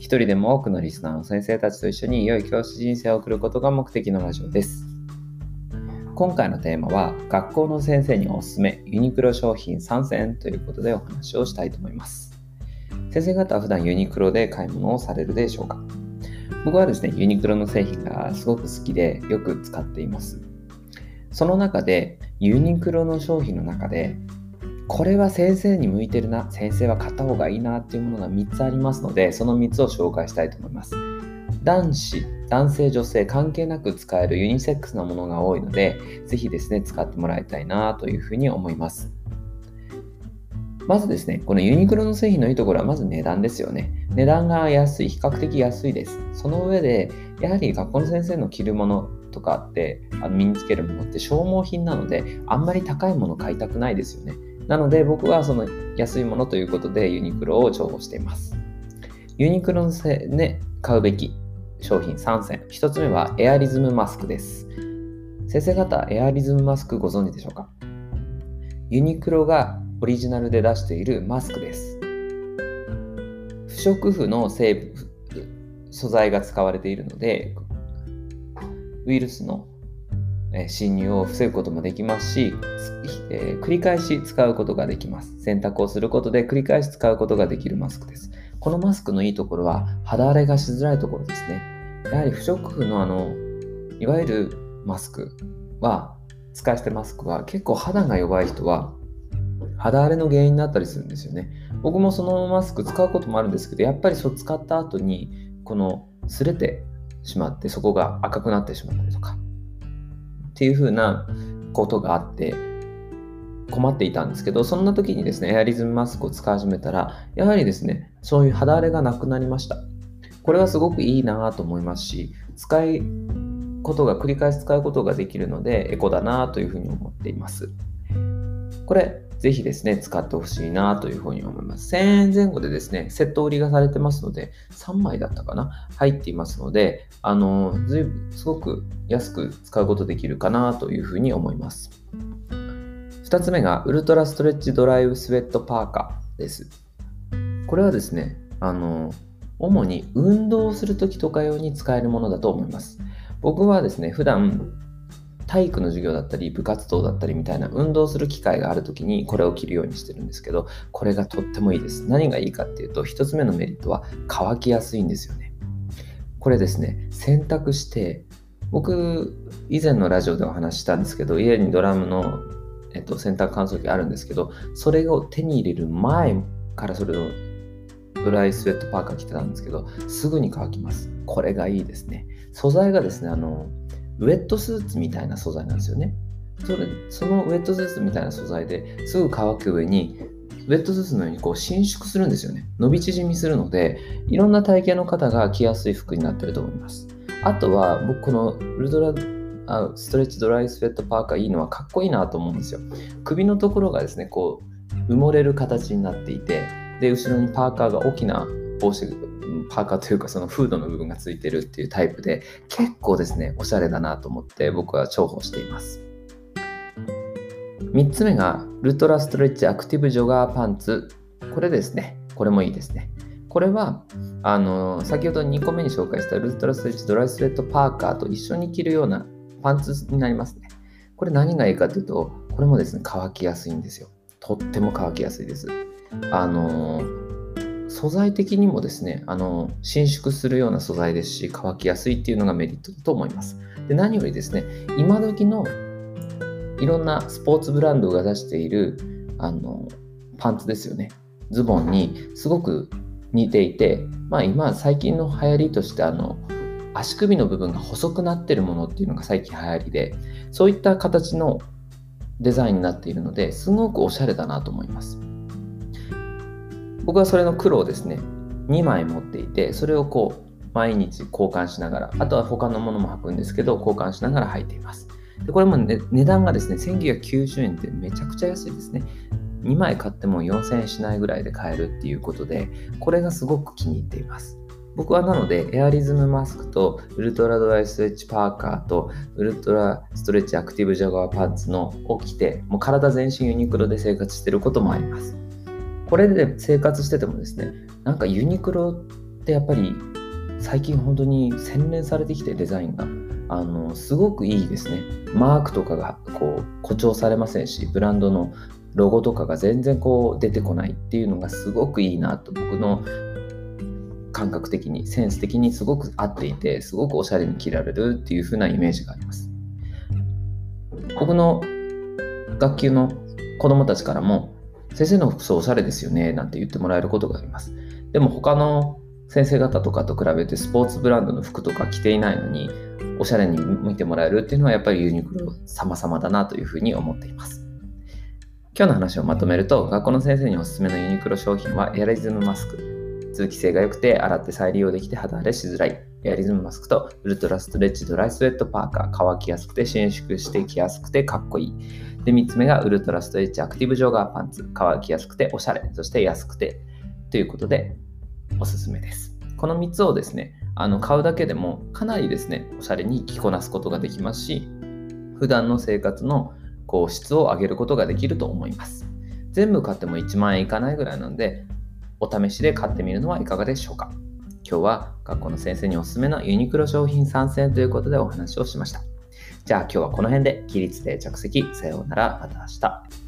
一人でも多くのリスナーの先生たちと一緒に良い教師人生を送ることが目的のラジオです。今回のテーマは学校の先生におすすめユニクロ商品参戦ということでお話をしたいと思います。先生方は普段ユニクロで買い物をされるでしょうか？僕はですね、ユニクロの製品がすごく好きでよく使っています。その中でユニクロの商品の中でこれは先生に向いてるな、先生は買った方がいいなっていうものが3つありますので、その3つを紹介したいと思います。男子、男性、女性関係なく使えるユニセックスなものが多いので、ぜひですね、使ってもらいたいなというふうに思います。まずですね、このユニクロの製品のいいところはまず値段ですよね。値段が安い、比較的安いです。その上で、やはり学校の先生の着るものとかって、あの身につけるものって消耗品なので、あんまり高いもの買いたくないですよね。なので僕はその安いものということでユニクロを重宝しています。ユニクロのせ、ね、買うべき商品3選。1つ目はエアリズムマスクです。先生方、エアリズムマスクご存知でしょうか？ユニクロがオリジナルで出しているマスクです。不織布の成分素材が使われているので、ウイルスの侵入を防ぐこともできますし、えー、繰り返し使うことができます。洗濯をすることで繰り返し使うことができるマスクです。このマスクのいいところは肌荒れがしづらいところですね。やはり不織布のあの、いわゆるマスクは、使い捨てマスクは結構肌が弱い人は肌荒れの原因になったりするんですよね。僕もそのマスク使うこともあるんですけど、やっぱりそう使った後にこの擦れてしまってそこが赤くなってしまったりとかっていう風なことがあって困っていたんですけど、そんな時にですね、エアリズムマスクを使い始めたら、やはりですね、そういう肌荒れがなくなりました。これはすごくいいなと思いますし、使いことが繰り返し使うことができるのでエコだなというふうに思っています。これ、ぜひですね、使ってほしいなというふうに思います。1000円前後でですね、セット売りがされてますので、3枚だったかな入っていますので、あの、ずいぶん、すごく安く使うことできるかなというふうに思います。2つ目が、ウルトラストレッチドライブスウェットパーカーです。これはですね、あの、主に運動するときとか用に使えるものだと思います。僕はですね、普段体育の授業だったり部活動だったりみたいな運動する機会がある時にこれを着るようにしてるんですけどこれがとってもいいです。何がいいかっていうと1つ目のメリットは乾きやすいんですよね。これですね洗濯して僕以前のラジオでお話ししたんですけど家にドラムの、えっと、洗濯乾燥機あるんですけどそれを手に入れる前からそれをドライスウェットパーカー着てたんですけどすぐに乾きます。これがいいですね。素材がですねあのウェットスーツみたいな素材なんですよね。それそのウェットスーツみたいな素材ですぐ乾く上に、ウェットスーツのようにこう伸縮するんですよね。伸び縮みするので、いろんな体型の方が着やすい服になってると思います。あとは、僕このウルトラあストレッチドライスウェットパーカーいいのはかっこいいなと思うんですよ。首のところがですね、こう埋もれる形になっていて、で、後ろにパーカーが大きな帽子パーカーというかそのフードの部分がついてるっていうタイプで結構ですねおしゃれだなと思って僕は重宝しています。3つ目がウルトラストレッチアクティブジョガーパンツ。これですね。これもいいですね。これはあの先ほど2個目に紹介したウルトラストレッチドライスウェットパーカーと一緒に着るようなパンツになりますね。これ何がいいかというとこれもですね乾きやすいんですよ。とっても乾きやすいです。あの素材的にもですね、あの、伸縮するような素材ですし、乾きやすいっていうのがメリットだと思います。で、何よりですね、今時のいろんなスポーツブランドが出している、あの、パンツですよね。ズボンにすごく似ていて、まあ今最近の流行りとして、あの、足首の部分が細くなってるものっていうのが最近流行りで、そういった形のデザインになっているので、すごくおしゃれだなと思います。僕はそれの黒をですね2枚持っていてそれをこう毎日交換しながら、あとは他のものも履くんですけど、交換しながら履いています。でこれも、ね、値段がですね、1990円ってめちゃくちゃ安いですね。2枚買っても4000円しないぐらいで買えるっていうことで、これがすごく気に入っています。僕はなので、エアリズムマスクとウルトラドライストレッチパーカーとウルトラストレッチアクティブジャガーパンツのを着て、もう体全身ユニクロで生活してることもあります。これで生活しててもですね、なんかユニクロってやっぱり最近本当に洗練されてきてデザインが。あのすごくいいですね。マークとかがこう誇張されませんし、ブランドのロゴとかが全然こう出てこないっていうのがすごくいいなと僕の感覚的にセンス的にすごく合っていてすごくおしゃれに着られるっていう風なイメージがあります僕の学級の子供たちからも先生の服装おしゃれですよねなんて言ってもらえることがあります。でも他の先生方とかと比べてスポーツブランドの服とか着ていないのにおしゃれに見てもらえるっていうのはやっぱりユニクロ様々だなというふうに思っています。今日の話をまとめると学校の先生におすすめのユニクロ商品はエアリズムマスク。通気性が良くて洗って再利用できて肌荒れしづらい。エアリズムマスクとウルトラストレッチドライスウェットパーカー。乾きやすくて伸縮してきやすくてかっこいい。で3つ目がウルトラストレッチアクティブジョガーパンツ。乾きやすくておしゃれ。そして安くて。ということでおすすめです。この3つをですねあの買うだけでもかなりですねおしゃれに着こなすことができますし普段の生活のこう質を上げることができると思います。全部買っても1万円いかないぐらいなのでお試しで買ってみるのはいかがでしょうか。今日は学校の先生におすすめのユニクロ商品参戦ということでお話をしました。じゃあ今日はこの辺で起立で着席。さようなら。また明日。